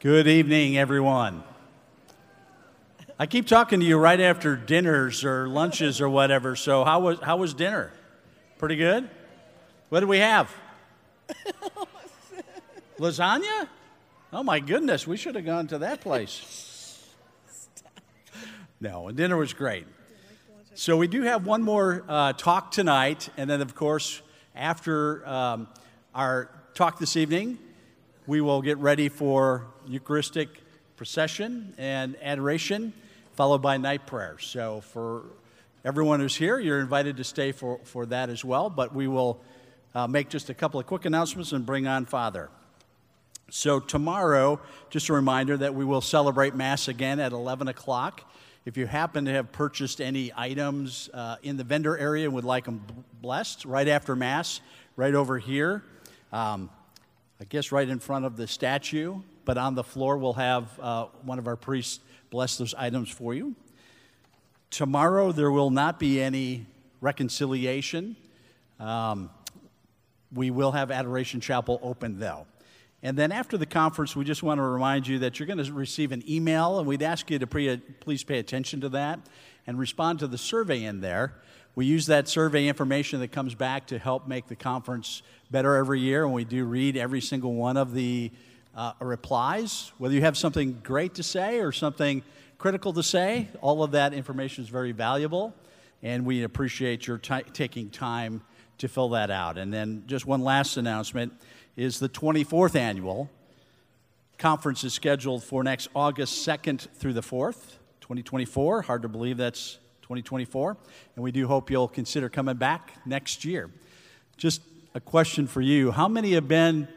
Good evening, everyone. I keep talking to you right after dinners or lunches or whatever. So how was how was dinner? Pretty good. What did we have? Lasagna? Oh my goodness, we should have gone to that place. No, and dinner was great. So we do have one more uh, talk tonight, and then of course after um, our talk this evening, we will get ready for Eucharistic procession and adoration, followed by night prayer. So, for everyone who's here, you're invited to stay for, for that as well. But we will uh, make just a couple of quick announcements and bring on Father. So, tomorrow, just a reminder that we will celebrate Mass again at 11 o'clock. If you happen to have purchased any items uh, in the vendor area and would like them blessed right after Mass, right over here, um, I guess right in front of the statue, but on the floor we'll have uh, one of our priests bless those items for you. Tomorrow there will not be any reconciliation. Um, we will have Adoration Chapel open though. And then after the conference, we just want to remind you that you're going to receive an email, and we'd ask you to pre- please pay attention to that and respond to the survey in there. We use that survey information that comes back to help make the conference better every year, and we do read every single one of the uh, replies. Whether you have something great to say or something critical to say, all of that information is very valuable, and we appreciate your t- taking time to fill that out. And then, just one last announcement is the 24th annual conference is scheduled for next August 2nd through the 4th, 2024. Hard to believe that's 2024. And we do hope you'll consider coming back next year. Just a question for you How many have been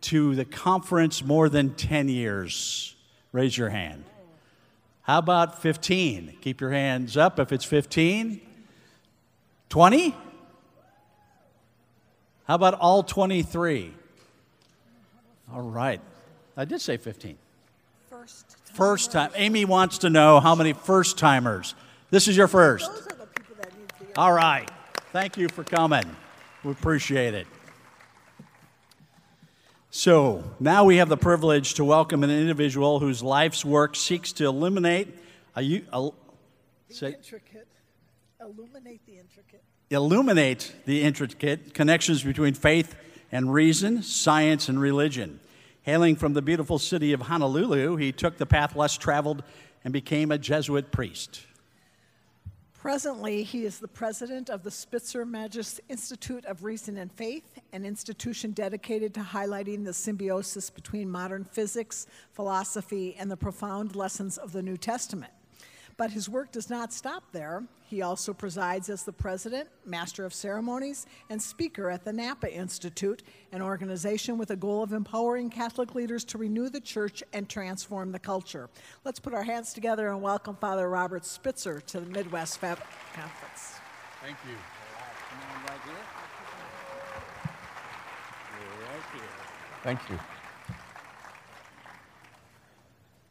to the conference more than 10 years? Raise your hand. How about 15? Keep your hands up if it's 15. 20? How about all 23? All right. I did say 15. First time. First time. Amy wants to know how many first timers. This is your first. Those are the people that need to be. All right. Thank you for coming. We appreciate it. So now we have the privilege to welcome an individual whose life's work seeks to eliminate a, a- The say- intricate. Illuminate the intricate. illuminate the intricate connections between faith and reason, science and religion. Hailing from the beautiful city of Honolulu, he took the path less traveled and became a Jesuit priest. Presently, he is the president of the Spitzer Magis Institute of Reason and Faith, an institution dedicated to highlighting the symbiosis between modern physics, philosophy, and the profound lessons of the New Testament. But his work does not stop there. He also presides as the president, master of ceremonies, and speaker at the Napa Institute, an organization with a goal of empowering Catholic leaders to renew the church and transform the culture. Let's put our hands together and welcome Father Robert Spitzer to the Midwest Fab Conference. Thank you. Thank you.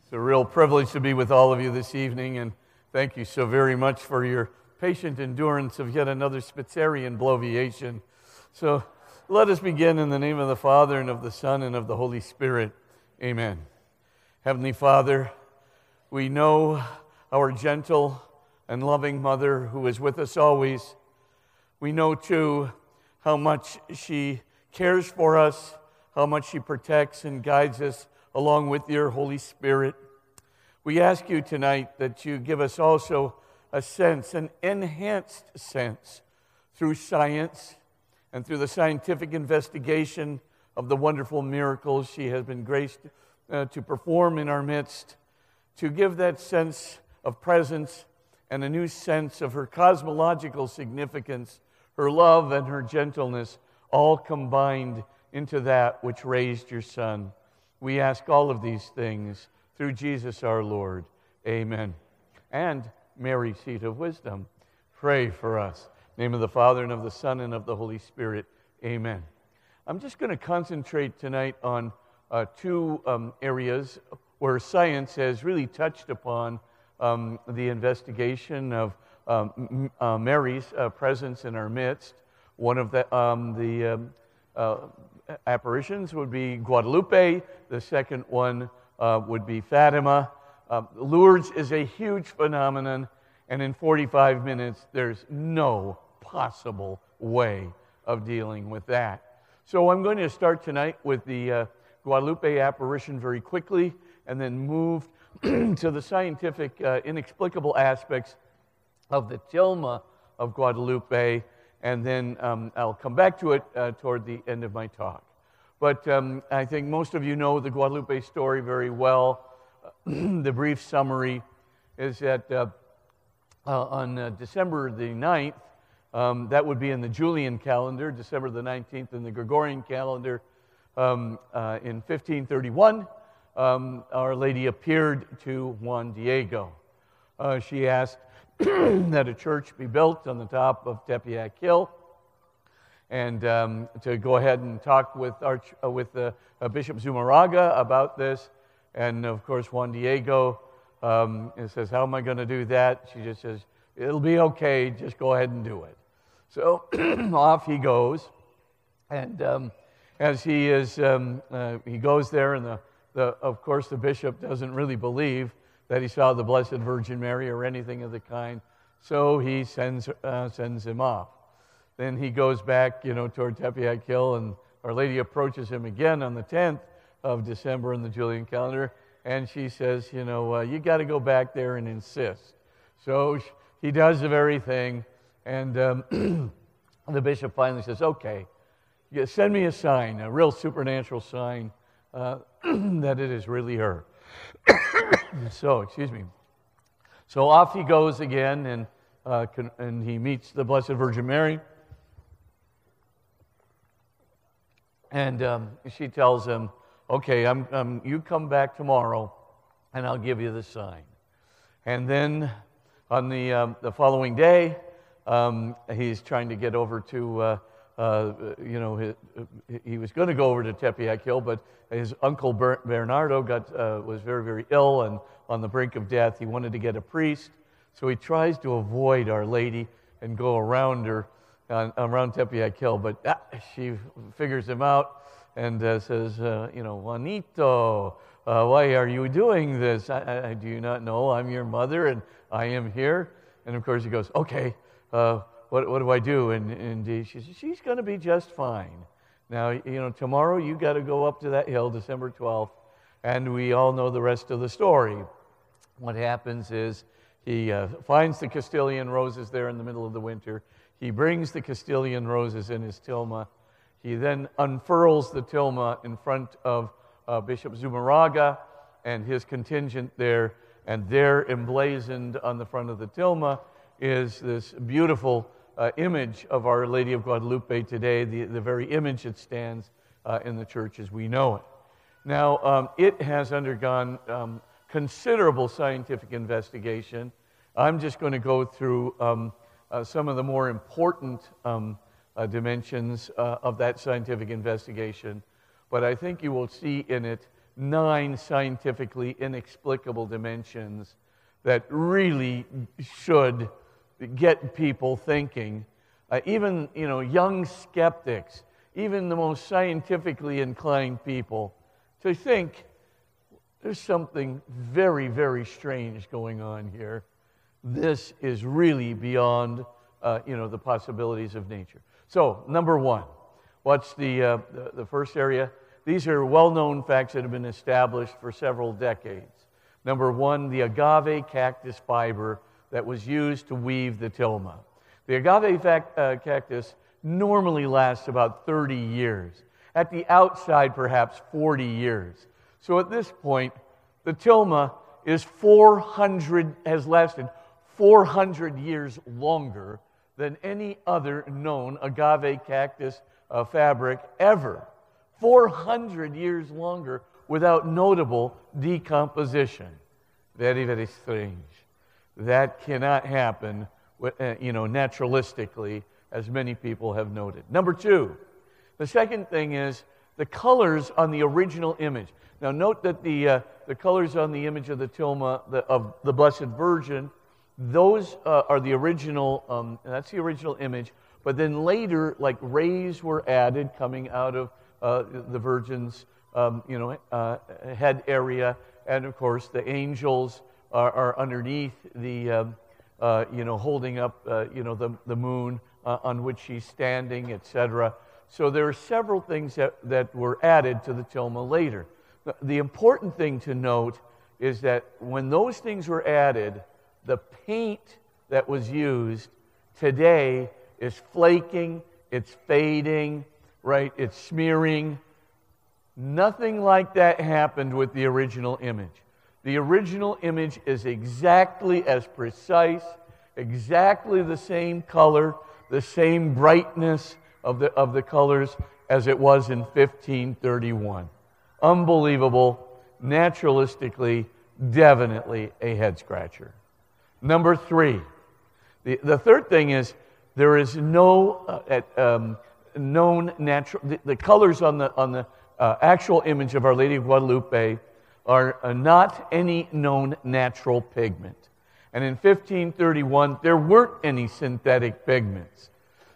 It's a real privilege to be with all of you this evening, and thank you so very much for your patient endurance of yet another Spitzerian bloviation. So let us begin in the name of the Father, and of the Son, and of the Holy Spirit. Amen. Heavenly Father, we know our gentle and loving Mother who is with us always. We know too how much she cares for us, how much she protects and guides us along with your Holy Spirit. We ask you tonight that you give us also a sense, an enhanced sense, through science and through the scientific investigation of the wonderful miracles she has been graced uh, to perform in our midst, to give that sense of presence and a new sense of her cosmological significance, her love and her gentleness, all combined into that which raised your Son. We ask all of these things through Jesus our Lord. Amen. And Mary, seat of wisdom, pray for us. name of the Father, and of the Son, and of the Holy Spirit. Amen. I'm just going to concentrate tonight on uh, two um, areas where science has really touched upon um, the investigation of um, uh, Mary's uh, presence in our midst. One of the, um, the um, uh, apparitions would be Guadalupe, the second one uh, would be Fatima. Uh, Lourdes is a huge phenomenon, and in 45 minutes, there's no possible way of dealing with that. So I'm going to start tonight with the uh, Guadalupe apparition very quickly and then move to the scientific, uh, inexplicable aspects of the tilma of Guadalupe, and then um, I'll come back to it uh, toward the end of my talk. But um, I think most of you know the Guadalupe story very well. the brief summary is that uh, uh, on uh, December the 9th, um, that would be in the Julian calendar, December the 19th in the Gregorian calendar, um, uh, in 1531, um, Our Lady appeared to Juan Diego. Uh, she asked that a church be built on the top of Tepeyac Hill and um, to go ahead and talk with, Arch, uh, with uh, Bishop Zumarraga about this. And of course, Juan Diego um, says, How am I going to do that? She just says, It'll be okay, just go ahead and do it. So off he goes. And um, as he is, um, uh, he goes there, and the, the, of course, the bishop doesn't really believe that he saw the Blessed Virgin Mary or anything of the kind. So he sends, uh, sends him off. Then he goes back, you know, toward Tepeyac Hill, and Our Lady approaches him again on the 10th of December in the Julian calendar, and she says, you know, uh, you got to go back there and insist. So he does the very thing, and um, the bishop finally says, okay, send me a sign, a real supernatural sign uh, that it is really her. so, excuse me. So off he goes again, and, uh, and he meets the Blessed Virgin Mary. And um, she tells him, Okay, I'm, um, you come back tomorrow and I'll give you the sign. And then on the, um, the following day, um, he's trying to get over to, uh, uh, you know, he was going to go over to Tepeyac Hill, but his uncle Bernardo got, uh, was very, very ill and on the brink of death. He wanted to get a priest, so he tries to avoid Our Lady and go around her on, around Tepeyac Hill, but ah, she figures him out and uh, says, uh, you know, Juanito, uh, why are you doing this? I, I, do you not know I'm your mother and I am here? And of course he goes, okay, uh, what, what do I do? And, and she says, she's going to be just fine. Now, you know, tomorrow you got to go up to that hill, December 12th, and we all know the rest of the story. What happens is he uh, finds the Castilian roses there in the middle of the winter. He brings the Castilian roses in his tilma. He then unfurls the tilma in front of uh, Bishop Zumarraga and his contingent there. And there, emblazoned on the front of the tilma, is this beautiful uh, image of Our Lady of Guadalupe today, the, the very image that stands uh, in the church as we know it. Now, um, it has undergone um, considerable scientific investigation. I'm just going to go through um, uh, some of the more important um, uh, dimensions uh, of that scientific investigation, but I think you will see in it nine scientifically inexplicable dimensions that really should get people thinking. Uh, even you know, young skeptics, even the most scientifically inclined people, to think there's something very, very strange going on here this is really beyond uh, you know, the possibilities of nature. So, number one, what's the, uh, the, the first area? These are well known facts that have been established for several decades. Number one, the agave cactus fiber that was used to weave the tilma. The agave fact, uh, cactus normally lasts about 30 years. At the outside, perhaps 40 years. So at this point, the tilma is 400, has lasted 400 years longer than any other known agave cactus uh, fabric ever. 400 years longer without notable decomposition. Very, very strange. That cannot happen, uh, you know, naturalistically, as many people have noted. Number two, the second thing is the colors on the original image. Now, note that the, uh, the colors on the image of the tilma the, of the Blessed Virgin those uh, are the original, um, that's the original image. But then later, like rays were added coming out of uh, the Virgin's um, you know, uh, head area, and of course the angels are, are underneath the, um, uh, you know, holding up, uh, you know, the, the moon uh, on which she's standing, etc. So there are several things that, that were added to the tilma later. The, the important thing to note is that when those things were added, the paint that was used today is flaking, it's fading, right? It's smearing. Nothing like that happened with the original image. The original image is exactly as precise, exactly the same color, the same brightness of the, of the colors as it was in 1531. Unbelievable, naturalistically, definitely a head scratcher. Number three, the, the third thing is there is no uh, um, known natural, the, the, colors on the, on the uh, actual image of Our Lady of Guadalupe are uh, not any known natural pigment. And in 1531, there weren't any synthetic pigments.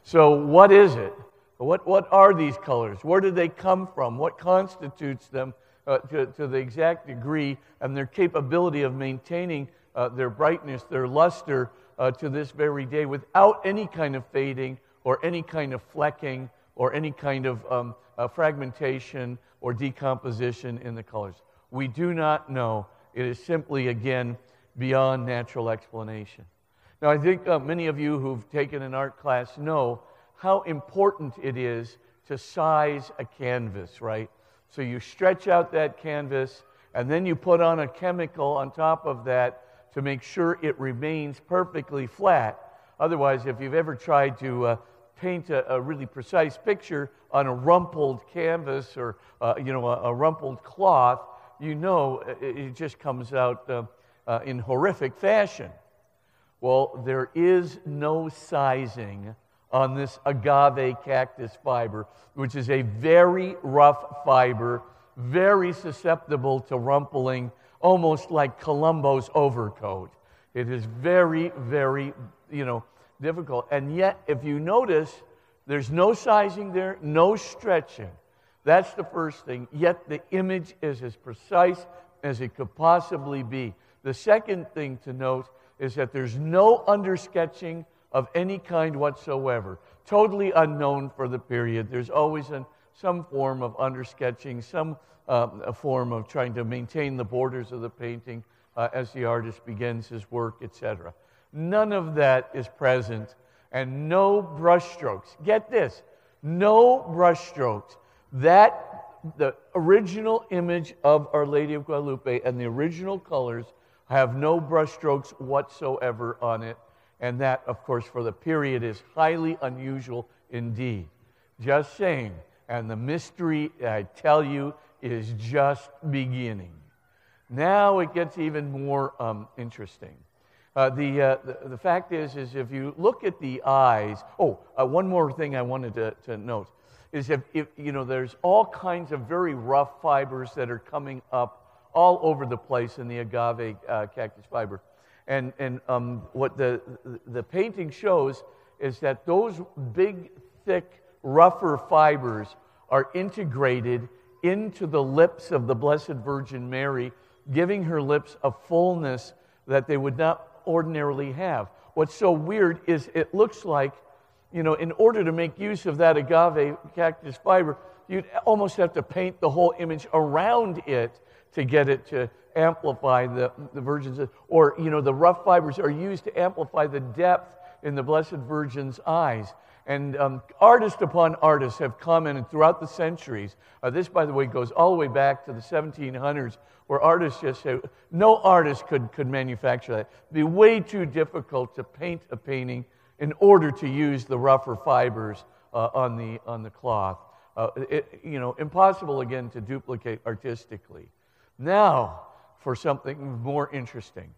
So, what is it? What, what are these colors? Where did they come from? What constitutes them uh, to, to, the exact degree and their capability of maintaining uh, their brightness, their luster uh, to this very day without any kind of fading or any kind of flecking or any kind of um, uh, fragmentation or decomposition in the colors? We do not know. It is simply, again, beyond natural explanation. Now, I think uh, many of you who've taken an art class know how important it is to size a canvas, right? So you stretch out that canvas, and then you put on a chemical on top of that to make sure it remains perfectly flat. Otherwise, if you've ever tried to uh, paint a, a, really precise picture on a rumpled canvas or uh, you know a, a, rumpled cloth, you know it, it just comes out uh, uh, in horrific fashion. Well, there is no sizing on this agave cactus fiber, which is a very rough fiber, very susceptible to rumpling, almost like Columbo's overcoat. It is very, very, you know, difficult. And yet, if you notice, there's no sizing there, no stretching. That's the first thing. Yet the image is as precise as it could possibly be. The second thing to note is that there's no undersketching of any kind whatsoever. Totally unknown for the period. There's always an, some form of undersketching, some uh, form of trying to maintain the borders of the painting uh, as the artist begins his work, etc. None of that is present, and no brushstrokes. Get this no brushstrokes. That, the original image of Our Lady of Guadalupe and the original colors have no brushstrokes whatsoever on it. And that, of course, for the period is highly unusual indeed. Just saying. And the mystery, I tell you, is just beginning. Now it gets even more um, interesting. Uh, the, uh, the, the, fact is, is if you look at the eyes, oh, uh, one more thing I wanted to, to note is if, if, you know, there's all kinds of very rough fibers that are coming up all over the place in the agave uh, cactus fiber. And, and um, what the, the painting shows is that those big, thick, rougher fibers are integrated into the lips of the Blessed Virgin Mary, giving her lips a fullness that they would not ordinarily have. What's so weird is it looks like, you know, in order to make use of that agave cactus fiber, you'd almost have to paint the whole image around it to get it to amplify the, the Virgin's, or, you know, the rough fibers are used to amplify the depth in the Blessed Virgin's eyes. And um, artist upon artist have come commented throughout the centuries. Uh, this, by the way, goes all the way back to the 1700s, where artists just say, no artist could, could manufacture that. It'd be way too difficult to paint a painting in order to use the rougher fibers uh, on, the, on the cloth. Uh, it, you know, impossible again to duplicate artistically. Now, for something more interesting.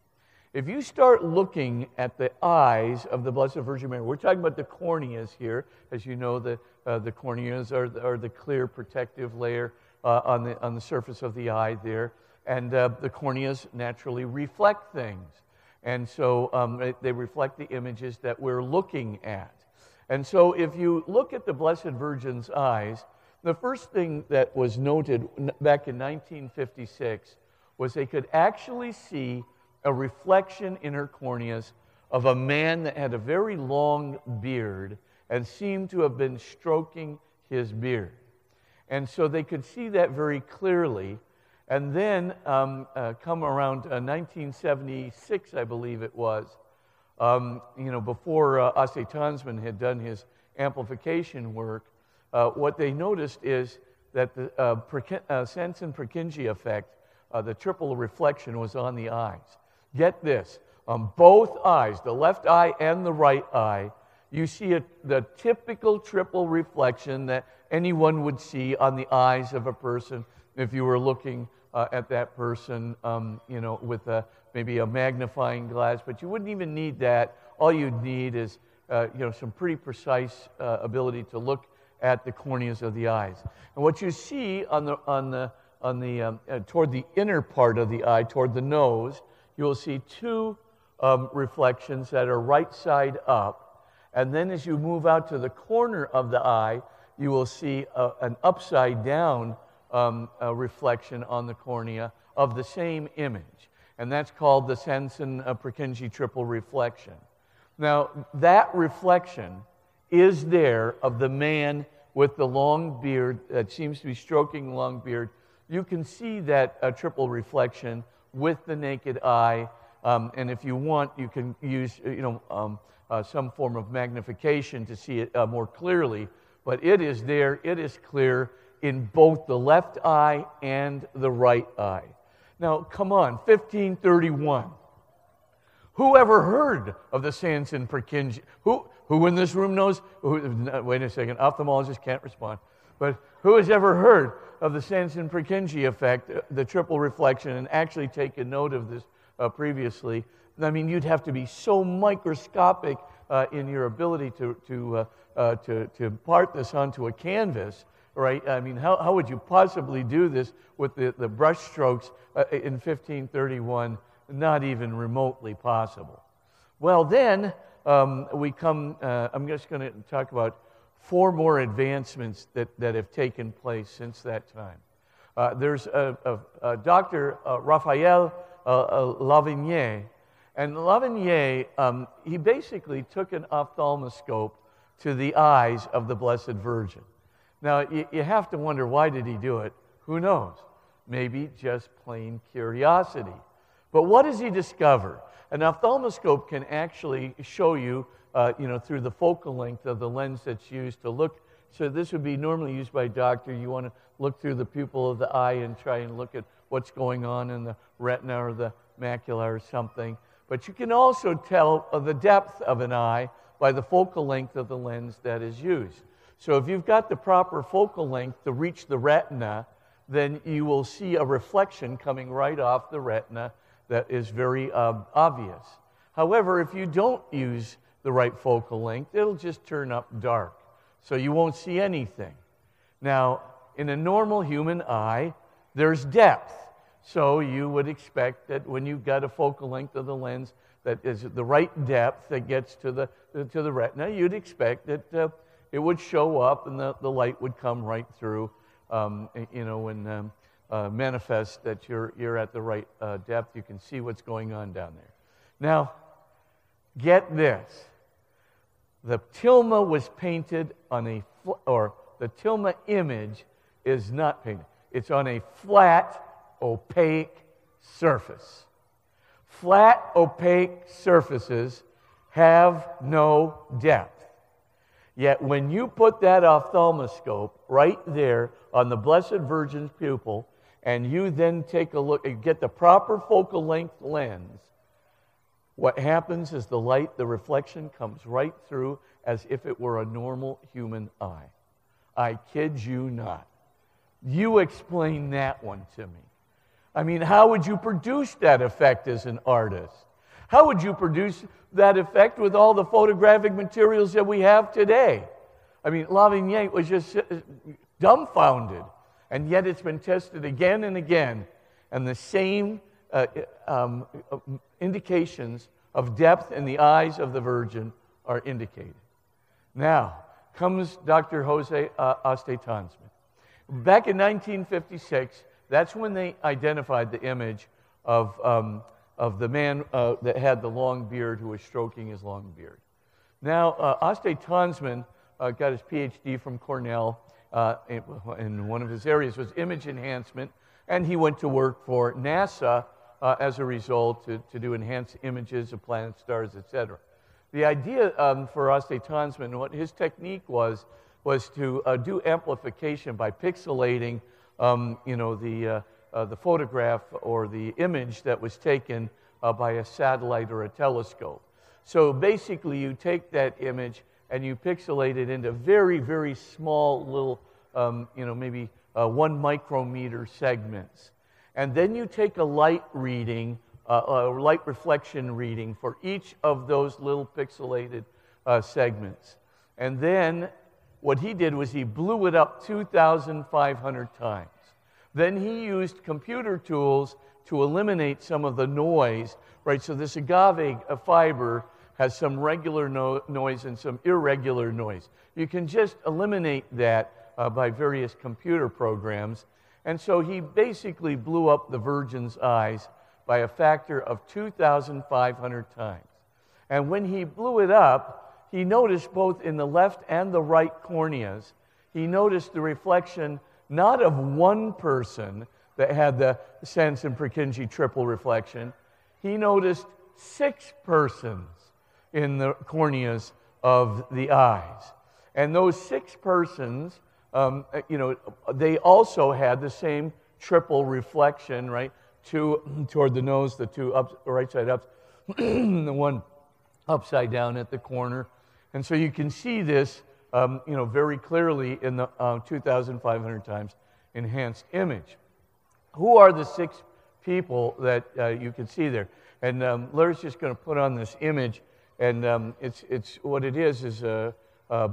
If you start looking at the eyes of the Blessed Virgin Mary, we're talking about the corneas here. As you know, the, uh, the corneas are, are the clear protective layer uh, on, the, on the surface of the eye there. And uh, the corneas naturally reflect things. And so um, they reflect the images that we're looking at. And so if you look at the Blessed Virgin's eyes, The first thing that was noted back in 1956 was they could actually see a reflection in her corneas of a man that had a very long beard and seemed to have been stroking his beard. And so they could see that very clearly. And then, um, uh, come around uh, 1976, I believe it was, um, you know, before uh, Tönsmann had done his amplification work, uh, what they noticed is that the uh, uh, Sanson-Purkinje effect, uh, the triple reflection, was on the eyes. Get this on both eyes, the left eye and the right eye, you see a, the typical triple reflection that anyone would see on the eyes of a person if you were looking uh, at that person, um, you know, with a, maybe a magnifying glass. But you wouldn't even need that. All you'd need is, uh, you know, some pretty precise uh, ability to look at the corneas of the eyes. And what you see on the, on the, on the, um, uh, toward the inner part of the eye, toward the nose, you will see two um, reflections that are right side up. And then as you move out to the corner of the eye, you will see a, an upside down um, reflection on the cornea of the same image. And that's called the Sanson uh, Purkinje triple reflection. Now, that reflection is there of the man with the long beard that seems to be stroking long beard. You can see that uh, triple reflection with the naked eye. Um, and if you want, you can use you know, um, uh, some form of magnification to see it uh, more clearly. But it is there, it is clear in both the left eye and the right eye. Now, come on, 1531. Who ever heard of the Sanson Purkinje? Who, who in this room knows? Who, wait a second, ophthalmologist can't respond. But who has ever heard of the Sanson Purkinje effect, uh, the triple reflection, and actually taken note of this uh, previously? I mean, you'd have to be so microscopic uh, in your ability to, to, uh, uh to, to part this onto a canvas, right? I mean, how, how would you possibly do this with the, the brush strokes uh, in 1531? Not even remotely possible. Well, then um, we come, I'm just going to talk about four more advancements that, that have taken place since that time. Uh, there's a, a, a Dr. Uh, Raphael uh, uh, and Lavoignet, um, he basically took an ophthalmoscope to the eyes of the Blessed Virgin. Now, you, you have to wonder why did he do it? Who knows? Maybe just plain curiosity. But what does he discover? An ophthalmoscope can actually show you uh, you know, through the focal length of the lens that's used to look. So this would be normally used by a doctor. You want to look through the pupil of the eye and try and look at what's going on in the retina or the macula or something. But you can also tell the depth of an eye by the focal length of the lens that is used. So if you've got the proper focal length to reach the retina, then you will see a reflection coming right off the retina that is very uh, obvious. However, if you don't use the right focal length, it'll just turn up dark. So you won't see anything. Now, in a normal human eye, there's depth. So you would expect that when you've got a focal length of the lens that is the right depth that gets to the, to the retina, you'd expect that uh, it would show up and the, the light would come right through, um, you know, and um, uh, manifest that you're, you're at the right uh, depth. You can see what's going on down there. Now, get this the tilma was painted on a, or the tilma image is not painted. It's on a flat, opaque surface. Flat, opaque surfaces have no depth. Yet when you put that ophthalmoscope right there on the Blessed Virgin's pupil, and you then take a look and get the proper focal length lens, what happens is the light, the reflection comes right through as if it were a normal human eye. I kid you not. You explain that one to me. I mean, how would you produce that effect as an artist? How would you produce that effect with all the photographic materials that we have today? I mean, Lavoignet was just uh, dumbfounded. And yet it's been tested again and again. And the same uh, um, indications of depth in the eyes of the virgin are indicated. Now comes Dr. Jose uh, back in 1956, that's when they identified the image of, um, of the man uh, that had the long beard who was stroking his long beard. Now, uh, Tönsmann uh, got his PhD from Cornell, uh, in one of his areas was image enhancement, and he went to work for NASA uh, as a result to, to do enhanced images of planets, stars, etc. The idea um, for Aste Tönsmann, what his technique was, was to uh, do amplification by pixelating, um, you know, the, uh, uh, the photograph or the image that was taken uh, by a satellite or a telescope. So basically, you take that image and you pixelate it into very, very small little, um, you know, maybe uh, one micrometer segments. And then you take a light reading, uh, a light reflection reading for each of those little pixelated uh, segments. And then what he did was he blew it up 2,500 times. Then he used computer tools to eliminate some of the noise, right? So this agave fiber has some regular no- noise and some irregular noise. You can just eliminate that uh, by various computer programs. And so he basically blew up the virgin's eyes by a factor of 2,500 times. And when he blew it up, he noticed both in the left and the right corneas, he noticed the reflection not of one person that had the Sanson Purkinje triple reflection, he noticed six persons in the corneas of the eyes. And those six persons um, uh, you know, they also had the same triple reflection, right? Two toward the nose, the two up, right side up, the one upside down at the corner. And so you can see this, um, you know, very clearly in the uh, 2,500 times enhanced image. Who are the six people that uh, you can see there? And um, Larry's just going to put on this image, and um, it's, it's what it is is a, a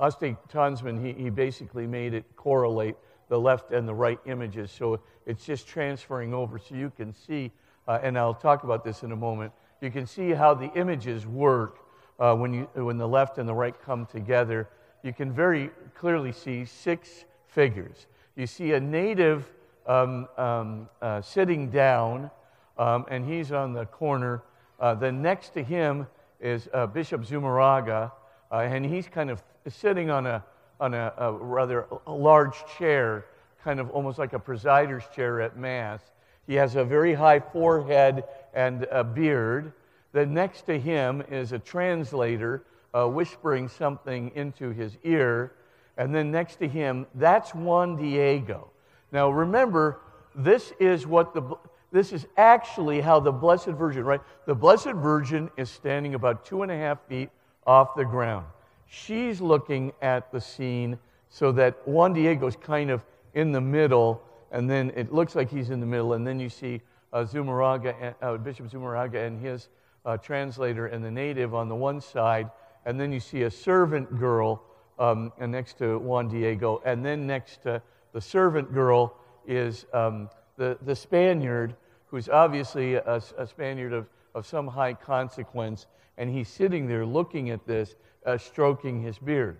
Aste Tönsmann, he, he basically made it correlate the left and the right images. So it's just transferring over so you can see, uh, and I'll talk about this in a moment, you can see how the images work uh, when, you, when the left and the right come together. You can very clearly see six figures. You see a native um, um, uh, sitting down, um, and he's on the corner. Uh, then next to him is uh, Bishop Zumarraga, uh, and he's kind of sitting on a, on a, a rather large chair, kind of almost like a presider's chair at Mass. He has a very high forehead and a beard. Then next to him is a translator uh, whispering something into his ear. And then next to him, that's Juan Diego. Now remember, this is what the this is actually how the Blessed Virgin, right? The Blessed Virgin is standing about two and a half feet off the ground. She's looking at the scene so that Juan Diego's kind of in the middle, and then it looks like he's in the middle, and then you see uh, Zumarraga, uh, Bishop Zumarraga and his uh, translator and the native on the one side, and then you see a servant girl um, next to Juan Diego, and then next to the servant girl is um, the, the Spaniard, who's obviously a, a Spaniard of, of some high consequence, and he's sitting there looking at this, uh, stroking his beard.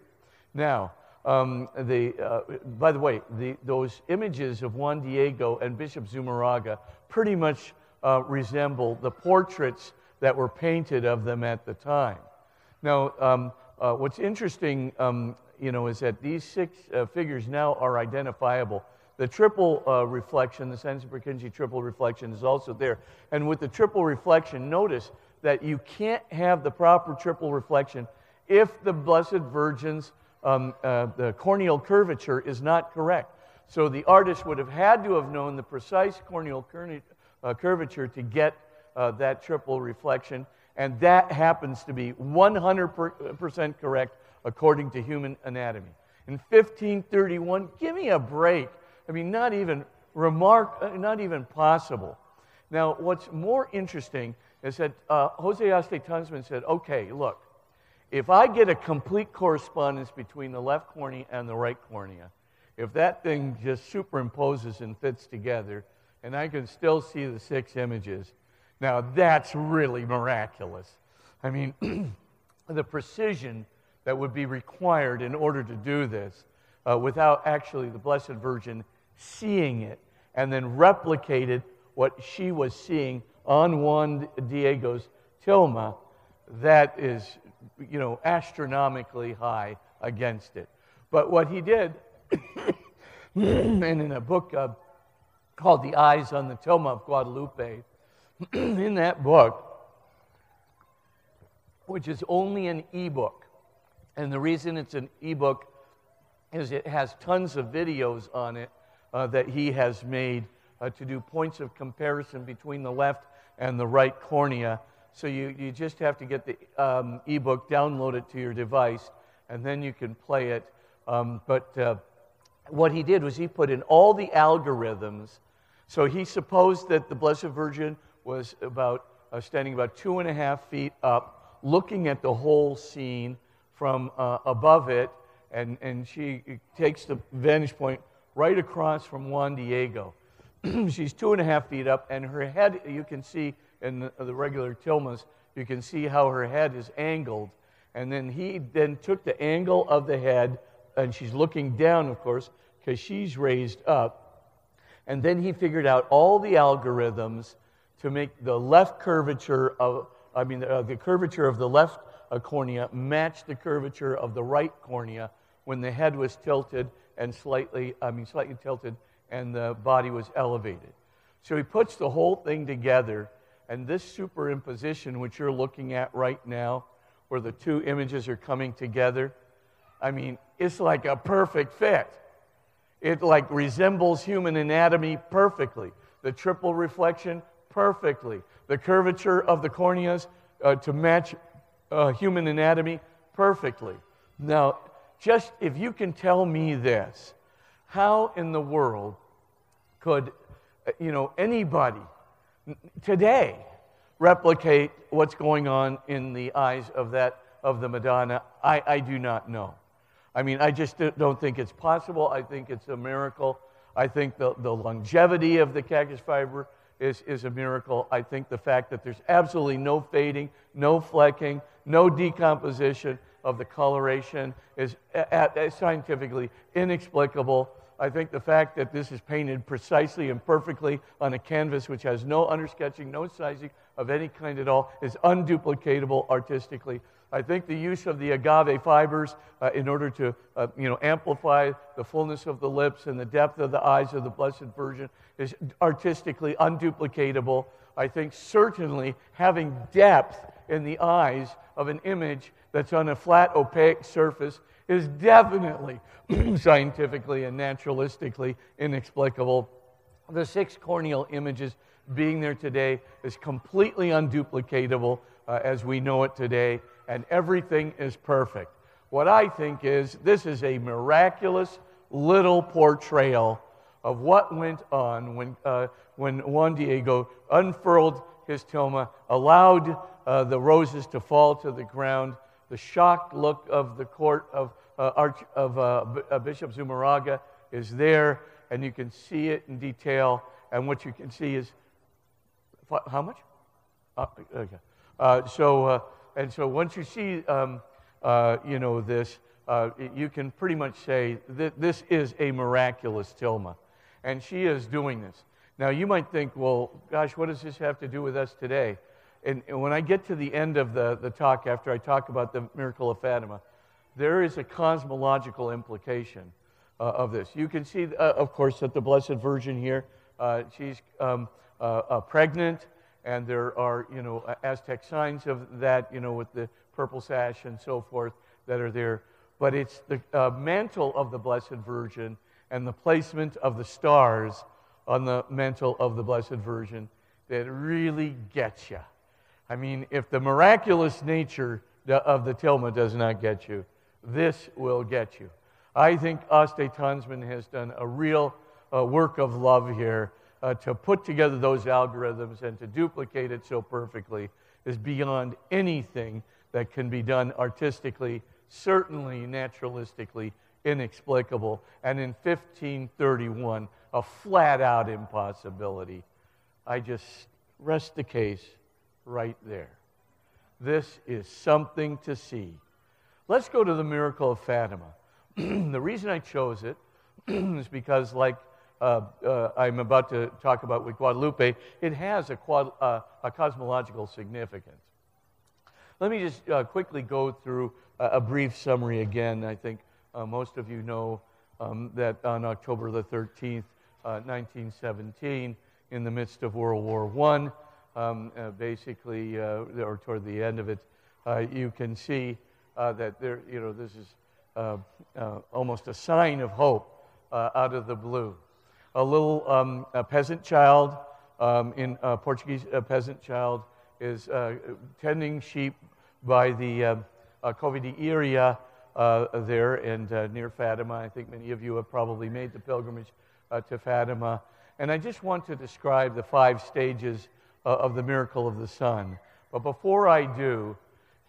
Now, um, the, uh, by the way, the, those images of Juan Diego and Bishop Zumarraga pretty much uh, resemble the portraits that were painted of them at the time. Now, um, uh, what's interesting, um, you know, is that these six uh, figures now are identifiable. The triple uh, reflection, the Sanson Purkinje triple reflection, is also there. And with the triple reflection, notice that you can't have the proper triple reflection if the Blessed Virgin's um, uh, the corneal curvature is not correct. So the artist would have had to have known the precise corneal uh, curvature to get uh, that triple reflection, and that happens to be 100% correct according to human anatomy. In 1531, give me a break. I mean, not even remark, uh, not even possible. Now, what's more interesting is that uh, Jose Tönsmann said, okay, look, if I get a complete correspondence between the left cornea and the right cornea, if that thing just superimposes and fits together, and I can still see the six images, now that's really miraculous. I mean, the precision that would be required in order to do this uh, without actually the Blessed Virgin seeing it and then replicated what she was seeing on Juan Diego's tilma, that is, you know, astronomically high against it. But what he did, and in a book uh, called The Eyes on the Tilma of Guadalupe, in that book, which is only an ebook, and the reason it's an ebook is it has tons of videos on it uh, that he has made uh, to do points of comparison between the left and the right cornea. So you, you just have to get the um, ebook, download it to your device, and then you can play it. Um, but uh, what he did was he put in all the algorithms. So he supposed that the Blessed Virgin was about uh, standing about two and a half feet up, looking at the whole scene from uh, above it, and, and she takes the vantage point right across from Juan Diego. She's two and a half feet up, and her head, you can see the, the regular tilmas, you can see how her head is angled. And then he then took the angle of the head, and she's looking down, of course, because she's raised up. And then he figured out all the algorithms to make the left curvature of, I mean, uh, the curvature of the left uh, cornea match the curvature of the right cornea when the head was tilted and slightly, I mean, slightly tilted and the body was elevated. So he puts the whole thing together, and this superimposition, which you're looking at right now, where the two images are coming together, I mean, it's like a perfect fit. It like resembles human anatomy perfectly. The triple reflection, perfectly. The curvature of the corneas uh, to match uh, human anatomy, perfectly. Now, just if you can tell me this, how in the world could, you know, anybody today replicate what's going on in the eyes of that of the Madonna? I, I do not know. I mean, I just don't think it's possible. I think it's a miracle. I think the, the longevity of the cactus fiber is, is a miracle. I think the fact that there's absolutely no fading, no flecking, no decomposition, of the coloration is scientifically inexplicable. I think the fact that this is painted precisely and perfectly on a canvas which has no undersketching, no sizing of any kind at all, is unduplicatable artistically. I think the use of the agave fibers uh, in order to uh, you know, amplify the fullness of the lips and the depth of the eyes of the Blessed Virgin is artistically unduplicatable. I think certainly having depth in the eyes of an image that's on a flat, opaque surface is definitely scientifically and naturalistically inexplicable. The six corneal images being there today is completely unduplicatable uh, as we know it today, and everything is perfect. What I think is this is a miraculous little portrayal of what went on when, uh, when Juan Diego unfurled his tilma, allowed uh, the roses to fall to the ground, the shocked look of the court of, uh, Arch, of uh, uh, Bishop Zumarraga is there, and you can see it in detail. And what you can see is how much? Uh, okay. Uh, so, uh, and so once you see, um, you know, this, you can pretty much say that this is a miraculous tilma. And she is doing this. Now, you might think, well, gosh, what does this have to do with us today? And, and when I get to the end of the, the talk, after I talk about the miracle of Fatima, there is a cosmological implication uh, of this. You can see, uh, of course, that the Blessed Virgin here, uh, she's um, uh, uh, pregnant, and there are, you know, Aztec signs of that, you know, with the purple sash and so forth that are there. But it's the uh, mantle of the Blessed Virgin and the placement of the stars on the mantle of the Blessed Virgin that really gets you. I mean, if the miraculous nature of the tilma does not get you, this will get you. I think Aste Tönsmann has done a real uh, work of love here uh, to put together those algorithms and to duplicate it so perfectly is beyond anything that can be done artistically, certainly naturalistically inexplicable, and in 1531, a flat out impossibility. I just rest the case right there. This is something to see. Let's go to the miracle of Fatima. the reason I chose it is because, like uh, uh, I'm about to talk about with Guadalupe, it has a, quad, uh, a cosmological significance. Let me just uh, quickly go through a, brief summary again. I think uh, most of you know um, that on October the 13th, 1917, uh, in the midst of World War I, um, basically, or toward the end of it, you can see that there, you know, this is uh, uh, almost a sign of hope uh, out of the blue. A little um, a peasant child, um, in Portuguese, a peasant child is tending sheep by the uh, Cova Iria there and near Fatima. I think many of you have probably made the pilgrimage to Fatima. And I just want to describe the five stages of the miracle of the sun. But before I do,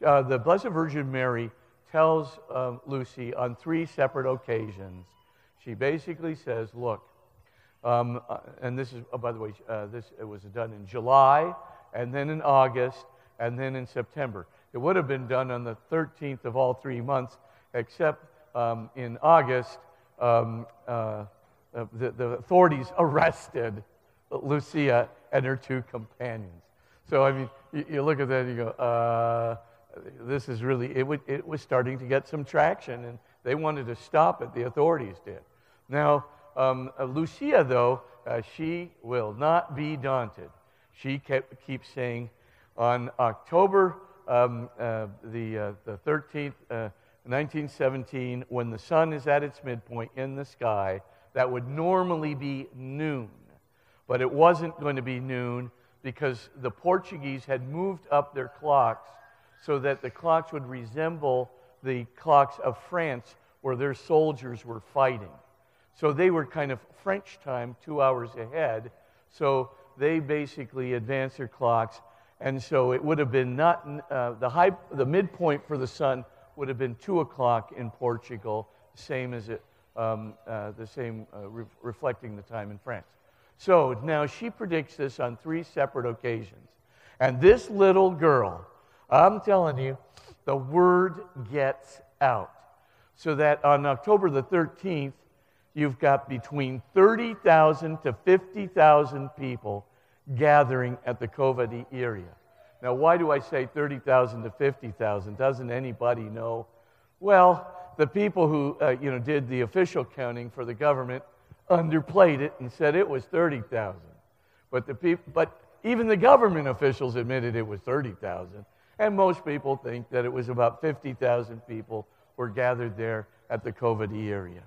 uh, the Blessed Virgin Mary tells um, Lucy on three separate occasions, she basically says, Look, um, uh, and this is, oh, by the way, uh, this it was done in July, and then in August, and then in September. It would have been done on the 13th of all three months, except um, in August, um, uh, the, the authorities arrested Lucia and her two companions. So, I mean, you, look at that and you go, uh, this is really, it, it was starting to get some traction, and they wanted to stop it, the authorities did. Now, um, uh, Lucia, though, uh, she will not be daunted. She kept, keeps saying, on October um, uh, the, uh, the 13th, 1917, uh, when the sun is at its midpoint in the sky, that would normally be noon. But it wasn't going to be noon because the Portuguese had moved up their clocks so that the clocks would resemble the clocks of France where their soldiers were fighting. So they were kind of French time, two hours ahead. So they basically advanced their clocks. And so it would have been not uh, the, high, the midpoint for the sun would have been two o'clock in Portugal, same as it, um, uh, the same uh, re- reflecting the time in France. So now she predicts this on three separate occasions. And this little girl, I'm telling you, the word gets out. So that on October the 13th, you've got between 30,000 to 50,000 people gathering at the Cova Iria. Now, why do I say 30,000 to 50,000? Doesn't anybody know? Well, the people who uh, you know, did the official counting for the government underplayed it and said it was 30,000. But, the peop- but even the government officials admitted it was 30,000. And most people think that it was about 50,000 people were gathered there at the Cova Iria.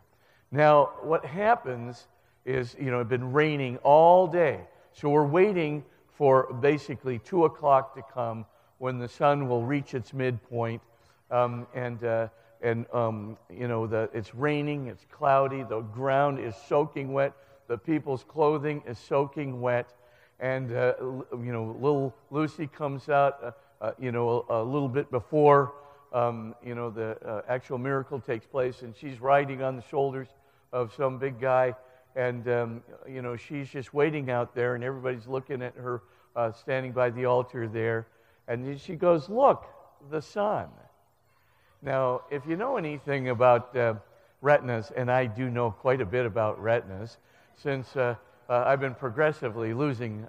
Now, what happens is, you know, it's been raining all day. So we're waiting for basically 2 o'clock to come when the sun will reach its midpoint. Um, and, uh, and um, you know, the, it's raining, it's cloudy, the ground is soaking wet, the people's clothing is soaking wet. And, uh, you know, little Lucy comes out. Uh, uh, you know, a, a, little bit before, um, you know, the uh, actual miracle takes place, and she's riding on the shoulders of some big guy, and, um, you know, she's just waiting out there, and everybody's looking at her uh, standing by the altar there, and she goes, Look, the sun. Now, if you know anything about uh, retinas, and I do know quite a bit about retinas, since uh, uh, I've been progressively losing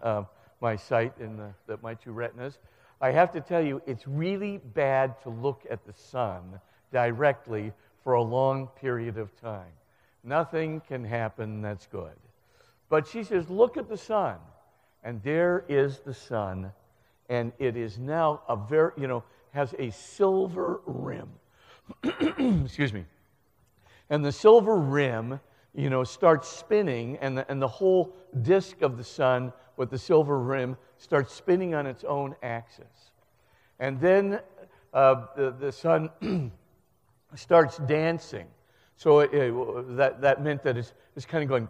my sight in the, the, my two retinas, I have to tell you, it's really bad to look at the sun directly for a long period of time. Nothing can happen that's good. But she says, Look at the sun. And there is the sun. And it is now a very, you know, has a silver rim. Excuse me. And the silver rim, you know, starts spinning, and the, and the whole disk of the sun with the silver rim starts spinning on its own axis. And then uh, the, the sun starts dancing. So it, it, that, that meant that it's, it's kind of going,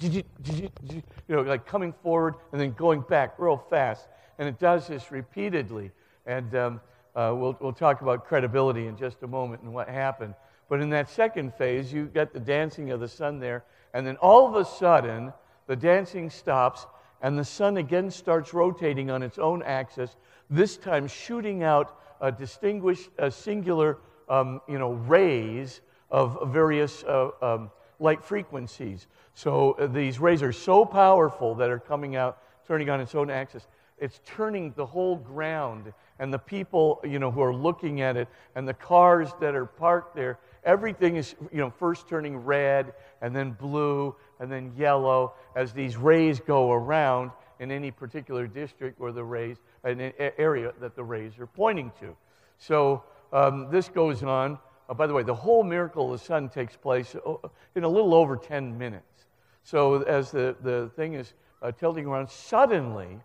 you know, like coming forward and then going back real fast. And it does this repeatedly. And um, uh, we'll, we'll talk about credibility in just a moment and what happened. But in that second phase, you get the dancing of the sun there. And then all of a sudden, the dancing stops and the sun again starts rotating on its own axis, this time shooting out a distinguished, a singular um, you know, rays of various uh, um, light frequencies. So uh, these rays are so powerful that are coming out, turning on its own axis. It's turning the whole ground and the people, you know, who are looking at it and the cars that are parked there. Everything is, you know, first turning red and then blue and then yellow as these rays go around in any particular district or the rays, an area that the rays are pointing to. So um, this goes on. Uh, by the way, the whole miracle of the sun takes place uh, in a little over 10 minutes. So as the, the thing is uh, tilting around, suddenly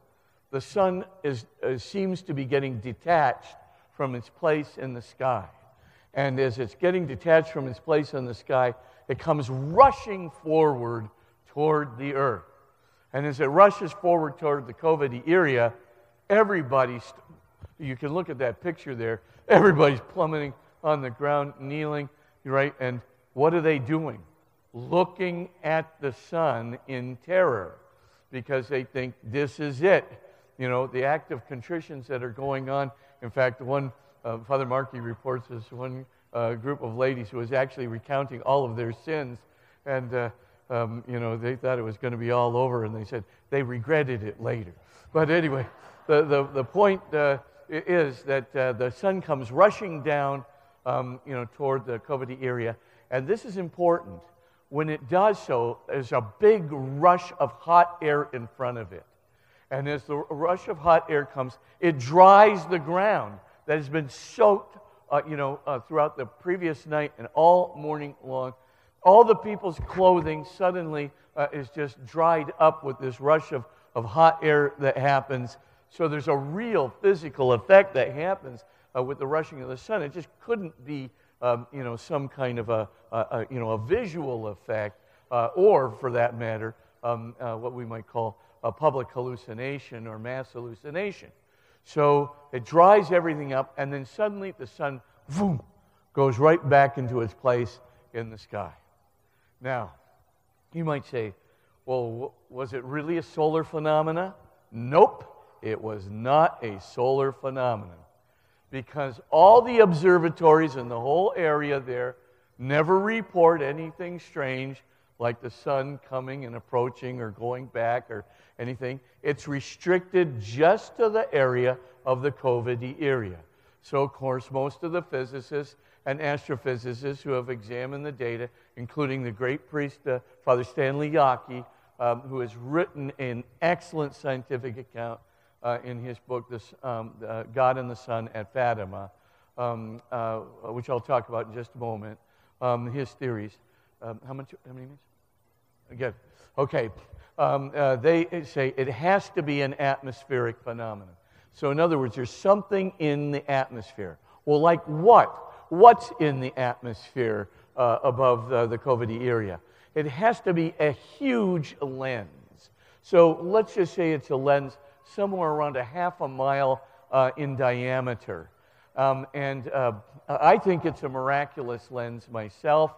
the sun is, uh, seems to be getting detached from its place in the sky. And as it's getting detached from its place in the sky, it comes rushing forward toward the earth. And as it rushes forward toward the Cova da Iria, everybody, st- you can look at that picture there, everybody's plummeting on the ground, kneeling, right? And what are they doing? Looking at the sun in terror because they think this is it. You know, the act of contritions that are going on. In fact, one, uh, Father Markey reports this one uh, group of ladies who was actually recounting all of their sins. And, uh, um, you know, they thought it was going to be all over, and they said they regretted it later. But anyway, the, the, the point uh, is that uh, the sun comes rushing down, um, you know, toward the Cova da Iria. And this is important. When it does so, there's a big rush of hot air in front of it. And as the rush of hot air comes, it dries the ground that has been soaked, uh, you know, uh, throughout the previous night and all morning long. All the people's clothing suddenly uh, is just dried up with this rush of, of hot air that happens. So there's a real physical effect that happens uh, with the rushing of the sun. It just couldn't be, um, you know, some kind of a, a, a you know, a visual effect, uh, or for that matter, um, uh, what we might call a public hallucination or mass hallucination. So it dries everything up, and then suddenly the sun, boom, goes right back into its place in the sky. Now, you might say, well, was it really a solar phenomena? Nope. It was not a solar phenomenon because all the observatories in the whole area there never report anything strange like the sun coming and approaching or going back or anything. It's restricted just to the area of the Cova da Iria. So, of course, most of the physicists and astrophysicists who have examined the data, including the great priest, uh, Father Stanley Jaki, um, who has written an excellent scientific account uh, in his book, this, um, uh, God and the Sun at Fatima, um, uh, which I'll talk about in just a moment, um, his theories. Um, how, much, how many minutes? Again. Okay. Um, uh, they say it has to be an atmospheric phenomenon. So, in other words, there's something in the atmosphere. Well, like what? What's in the atmosphere uh, above the, the area? It has to be a huge lens. So, let's just say it's a lens somewhere around a half a mile uh, in diameter. Um, and uh, I think it's a miraculous lens myself.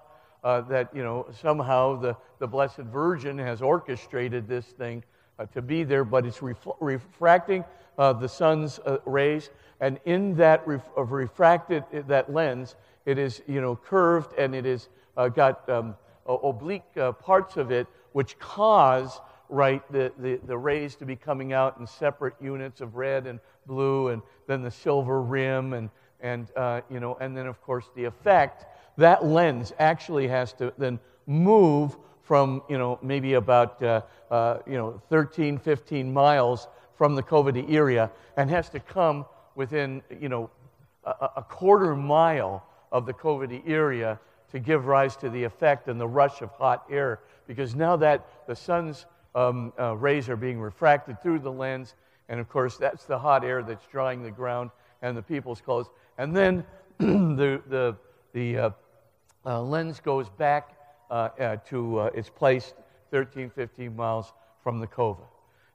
Uh, that you know somehow the, the Blessed Virgin has orchestrated this thing uh, to be there, but it's ref- refracting uh, the sun's uh, rays, and in that ref- refracted that lens, it is you know curved and it is got um, oblique parts of it which cause right, the, the, the rays to be coming out in separate units of red and blue, and then the silver rim, and, and, uh, you know, and then, of course, the effect. That lens actually has to then move from, you know, maybe about, uh, uh, you know, 13, 15 miles from the Cova da Iria and has to come within, you know, a, a quarter mile of the Cova da Iria to give rise to the effect and the rush of hot air because now that the sun's um, uh, rays are being refracted through the lens. And of course, that's the hot air that's drying the ground and the people's clothes. And then the, the, the uh, uh, lens goes back uh, uh, to uh, its place 13, 15 miles from the cova.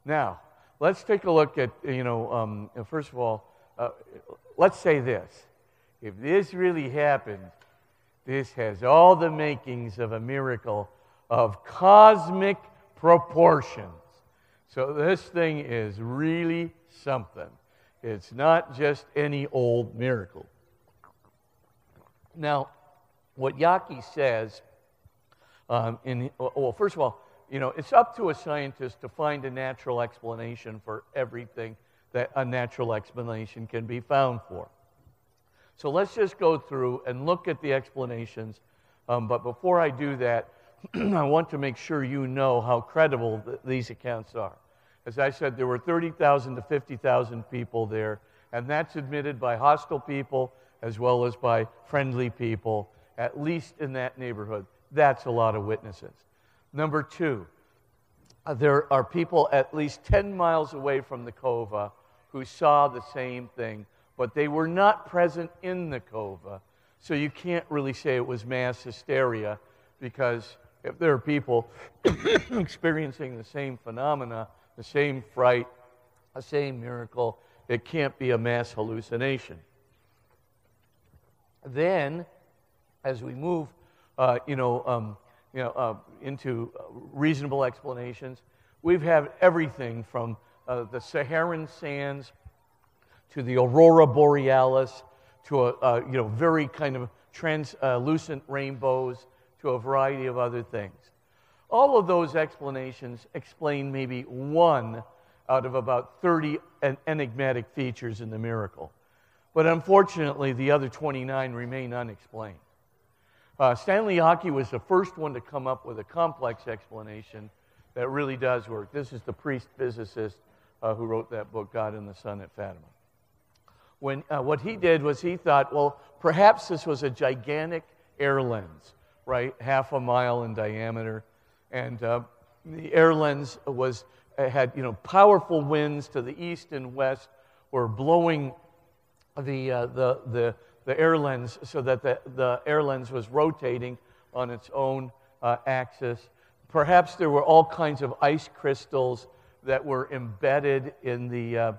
Now, let's take a look at, you know, um, first of all, let's say this. If this really happened, this has all the makings of a miracle of cosmic proportions. So this thing is really something. It's not just any old miracle. Now, what Jaki says, um, in, well, first of all, you know, it's up to a scientist to find a natural explanation for everything that a natural explanation can be found for. So let's just go through and look at the explanations. Um, but before I do that, I want to make sure you know how credible th- these accounts are. As I said, there were 30,000 to 50,000 people there, and that's admitted by hostile people as well as by friendly people, at least in that neighborhood. That's a lot of witnesses. Number two, uh, there are people at least 10 miles away from the cova who saw the same thing, but they were not present in the cova. So you can't really say it was mass hysteria because if there are people experiencing the same phenomena, the same fright, the same miracle, it can't be a mass hallucination. Then, as we move, uh, you know, um, you know, uh, into reasonable explanations, we've had everything from uh, the Saharan sands to the aurora borealis to a, uh, you know, very kind of translucent rainbows to a variety of other things. All of those explanations explain maybe one out of about 30 enigmatic features in the miracle. But unfortunately, the other 29 remain unexplained. Uh, Stanley Jaki was the first one to come up with a complex explanation that really does work. This is the priest physicist uh, who wrote that book, God and the Sun at Fatima. When, uh, what he did was he thought, well, perhaps this was a gigantic air lens, right? Half a mile in diameter. And uh, the air lens was, uh, had you know, powerful winds to the east and west, were blowing the, uh, the, the, the air lens so that the, the air lens was rotating on its own uh, axis. Perhaps there were all kinds of ice crystals that were embedded in the, uh,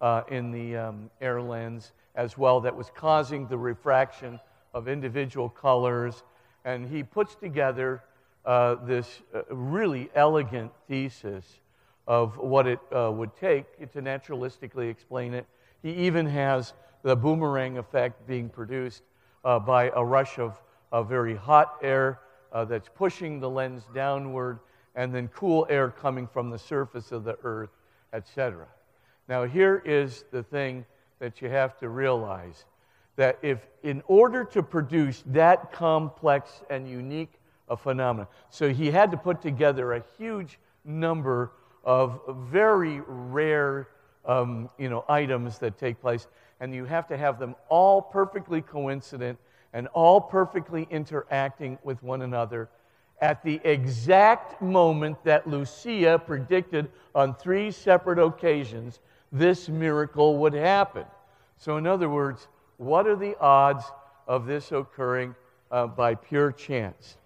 uh, in the um, air lens as well that was causing the refraction of individual colors. And he puts together uh, this uh, really elegant thesis of what it uh, would take to naturalistically explain it. He even has the boomerang effect being produced uh, by a rush of, of very hot air that's pushing the lens downward and then cool air coming from the surface of the earth, etc. Now, here is the thing that you have to realize that if, in order to produce that complex and unique a phenomenon, so he had to put together a huge number of very rare um, you know, items that take place, and you have to have them all perfectly coincident and all perfectly interacting with one another at the exact moment that Lucia predicted on three separate occasions this miracle would happen. So, in other words, what are the odds of this occurring uh, by pure chance?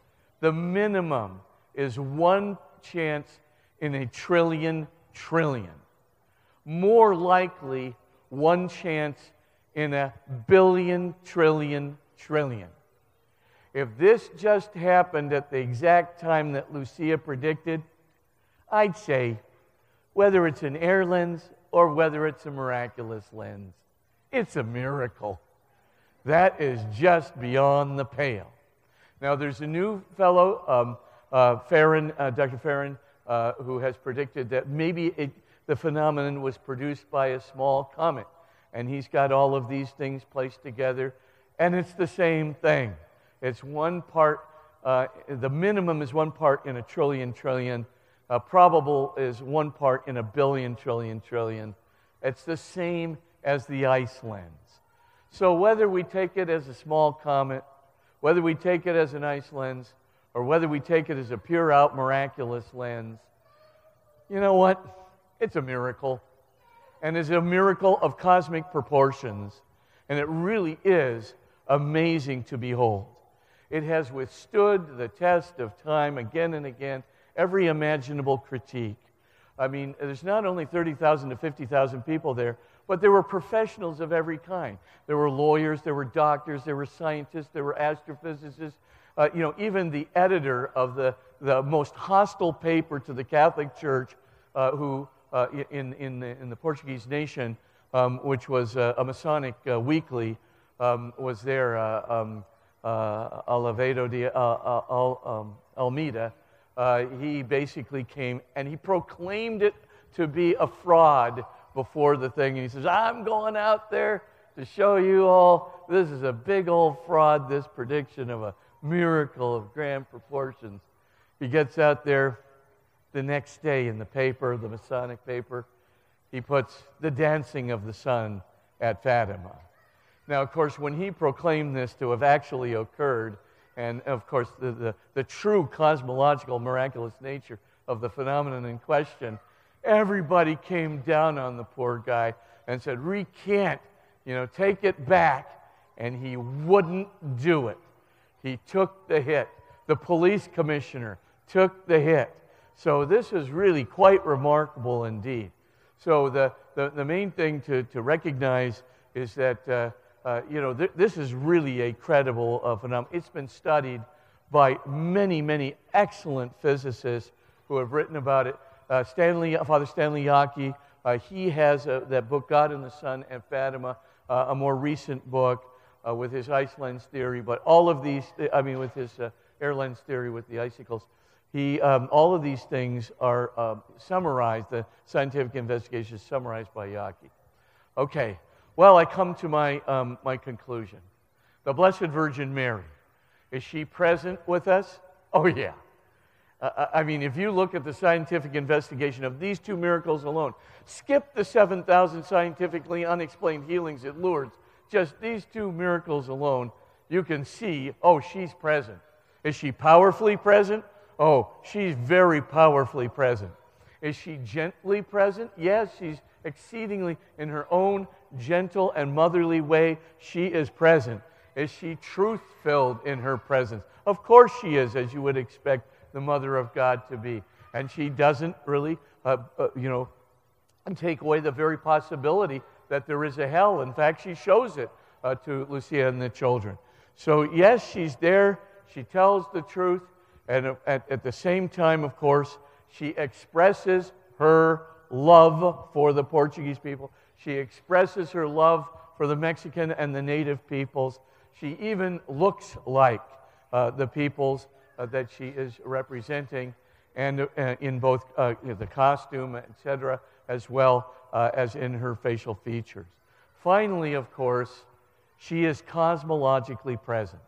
The minimum is one chance in a trillion trillion. More likely, one chance in a billion trillion trillion. If this just happened at the exact time that Lucia predicted, I'd say whether it's an air lens or whether it's a miraculous lens, it's a miracle. That is just beyond the pale. Now, there's a new fellow, um, uh, Farron, uh, Dr. Farron, uh, who has predicted that maybe it, the phenomenon was produced by a small comet. And he's got all of these things placed together, and it's the same thing. It's one part, uh, the minimum is one part in a trillion trillion. Uh, probable is one part in a billion trillion trillion. It's the same as the ice lens. So whether we take it as a small comet, whether we take it as an ice lens, or whether we take it as a pure out miraculous lens, you know what? It's a miracle. And it's a miracle of cosmic proportions. And it really is amazing to behold. It has withstood the test of time again and again, every imaginable critique. I mean, there's not only 30,000 to 50,000 people there, but there were professionals of every kind. There were lawyers, there were doctors, there were scientists, there were astrophysicists. Uh, you know, even the editor of the, the most hostile paper to the Catholic Church, uh, who in, in, the, in the Portuguese nation, um, which was a Masonic uh, weekly, um, was there. Uh, um, uh, uh, Alavedo de uh, uh, um, Almeida, uh, he basically came and he proclaimed it to be a fraud before the thing. And he says, I'm going out there to show you all this is a big old fraud, this prediction of a miracle of grand proportions. He gets out there the next day in the paper, the Masonic paper. He puts the dancing of the sun at Fatima. Now, of course, when he proclaimed this to have actually occurred, and of course, the, the, the true cosmological, miraculous nature of the phenomenon in question, everybody came down on the poor guy and said, Recant, you know, take it back. And he wouldn't do it. He took the hit. The police commissioner took the hit. So this is really quite remarkable indeed. So the, the, the main thing to, to recognize is that, uh, uh, you know, th- this is really a credible uh, phenomenon. It's been studied by many, many excellent physicists who have written about it. Uh, Stanley, Father Stanley Jaki, uh, he has a, that book, God and the Sun and Fatima, uh, a more recent book with his ice lens theory. But all of these, I mean, with his air lens theory with the icicles. He, um, all of these things are uh, summarized, the scientific investigation is summarized by Jaki. Okay, well, I come to my, um, my conclusion. The Blessed Virgin Mary, is she present with us? Oh, yeah. Uh, I mean, if you look at the scientific investigation of these two miracles alone, skip the 7,000 scientifically unexplained healings at Lourdes, just these two miracles alone, you can see, oh, she's present. Is she powerfully present? Oh, she's very powerfully present. Is she gently present? Yes, she's exceedingly, in her own gentle and motherly way, she is present. Is she truth filled in her presence? Of course she is, as you would expect the Mother of God to be. And she doesn't really, uh, uh, you know, take away the very possibility that there is a hell. In fact, she shows it uh, to Lucia and the children. So, yes, she's there. She tells the truth. And at, at the same time, of course, she expresses her love for the Portuguese people. She expresses her love for the Mexican and the native peoples. She even looks like uh, the peoples uh, that she is representing, and uh, in both uh, the costume, etc., as well uh, as in her facial features. Finally, of course, she is cosmologically present.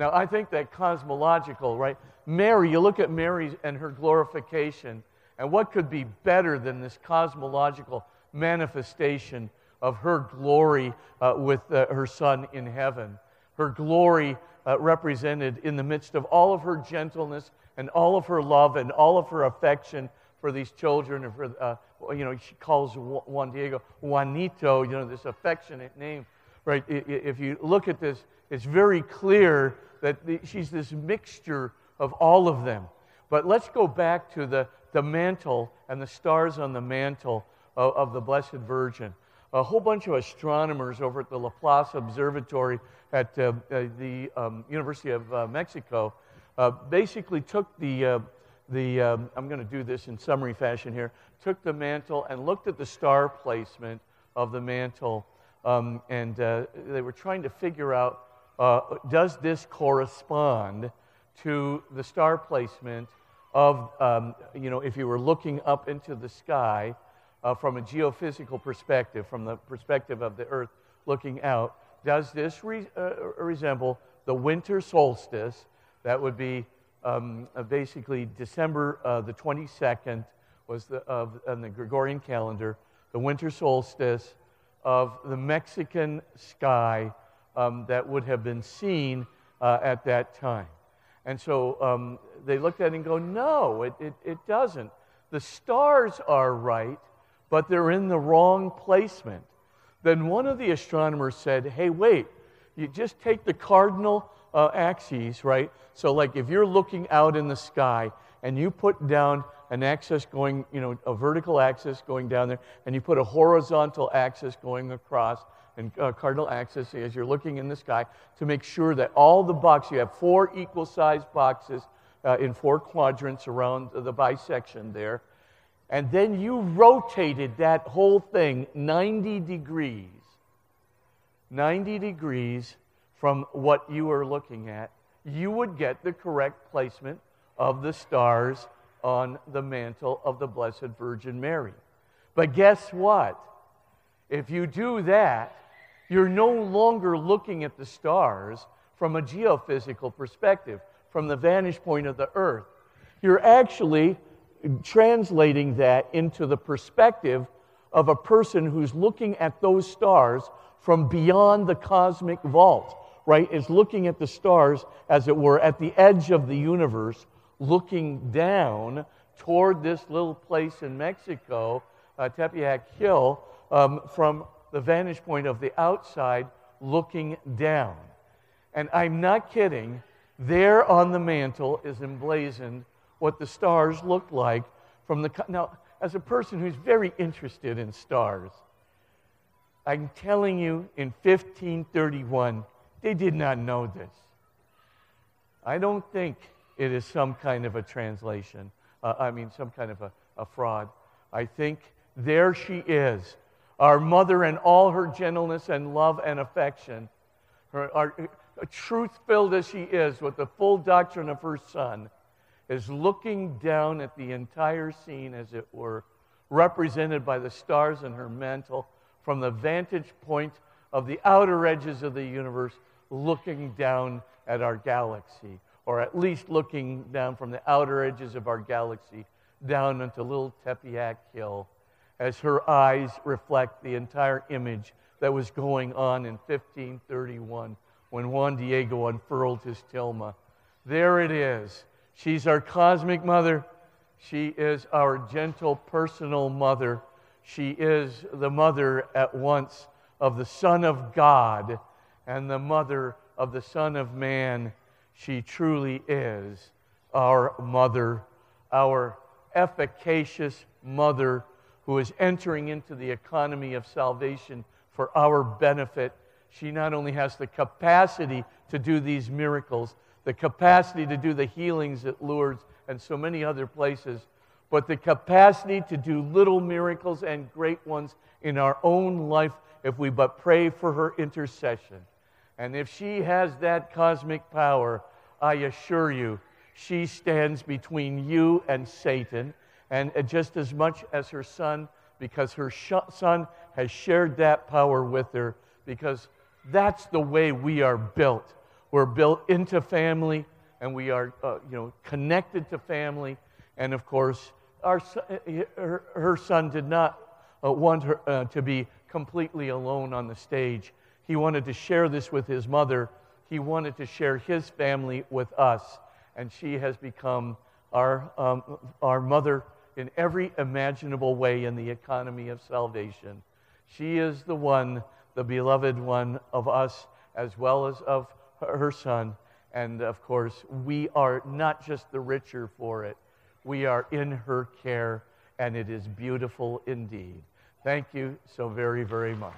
Now, I think that cosmological, right? Mary, you look at Mary and her glorification, and what could be better than this cosmological manifestation of her glory uh, with uh, her Son in heaven? Her glory uh, represented in the midst of all of her gentleness and all of her love and all of her affection for these children. And for, uh, you know, she calls Juan Diego Juanito, you know, this affectionate name, right? If you look at this, it's very clear that the, she's this mixture of all of them. But let's go back to the, the mantle and the stars on the mantle of, of the Blessed Virgin. A whole bunch of astronomers over at the Laplace Observatory at uh, uh, the um, University of uh, Mexico uh, basically took the, uh, the um, I'm going to do this in summary fashion here, took the mantle and looked at the star placement of the mantle. Um, and they were trying to figure out uh, does this correspond to the star placement of, um, you know, if you were looking up into the sky uh, from a geophysical perspective, from the perspective of the Earth looking out, does this re- uh, resemble the winter solstice? That would be um, uh, basically December uh, the 22nd was the, of, on the Gregorian calendar, the winter solstice of the Mexican sky um, that would have been seen uh, at that time. And so um, they looked at it and go, no, it, it, it doesn't. The stars are right, but they're in the wrong placement. Then one of the astronomers said, hey, wait, you just take the cardinal uh, axes, right? So, like if you're looking out in the sky and you put down an axis going, you know, a vertical axis going down there, and you put a horizontal axis going across, and uh, cardinal axis as you're looking in the sky to make sure that all the boxes, you have four equal sized boxes uh, in four quadrants around the bisection there. And then you rotated that whole thing 90 degrees. 90 degrees from what you are looking at, you would get the correct placement of the stars on the mantle of the Blessed Virgin Mary. But guess what? If you do that, you're no longer looking at the stars from a geophysical perspective, from the vantage point of the earth. You're actually translating that into the perspective of a person who's looking at those stars from beyond the cosmic vault, right? Is looking at the stars, as it were, at the edge of the universe, looking down toward this little place in Mexico, uh, Tepeyac Hill, um, from the vantage point of the outside, looking down. And I'm not kidding, there on the mantle is emblazoned what the stars look like from the. Now, as a person who's very interested in stars, I'm telling you, in 1531, they did not know this. I don't think it is some kind of a translation, uh, I mean, some kind of a, a fraud. I think there she is, our mother in all her gentleness and love and affection, her, our, truth filled as she is with the full doctrine of her son is looking down at the entire scene, as it were, represented by the stars in her mantle from the vantage point of the outer edges of the universe, looking down at our galaxy, or at least looking down from the outer edges of our galaxy down into little Tepeyac Hill, as her eyes reflect the entire image that was going on in 1531 when Juan Diego unfurled his tilma. There it is She's our cosmic mother. She is our gentle personal mother. She is the mother at once of the Son of God and the mother of the Son of Man. She truly is our mother, our efficacious mother who is entering into the economy of salvation for our benefit. She not only has the capacity to do these miracles, the capacity to do the healings at Lourdes and so many other places, but the capacity to do little miracles and great ones in our own life if we but pray for her intercession. And if she has that cosmic power, I assure you, she stands between you and Satan, and just as much as her son, because her son has shared that power with her, because that's the way we are built. We're built into family, and we are, uh, you know, connected to family. And of course, our, her, her son did not uh, want her uh, to be completely alone on the stage. He wanted to share this with his mother. He wanted to share his family with us. And she has become our, um, our mother in every imaginable way in the economy of salvation. She is the one, the beloved one of us, as well as of her son. And of course, we are not just the richer for it, we are in her care, and it is beautiful indeed. Thank you so very, very much.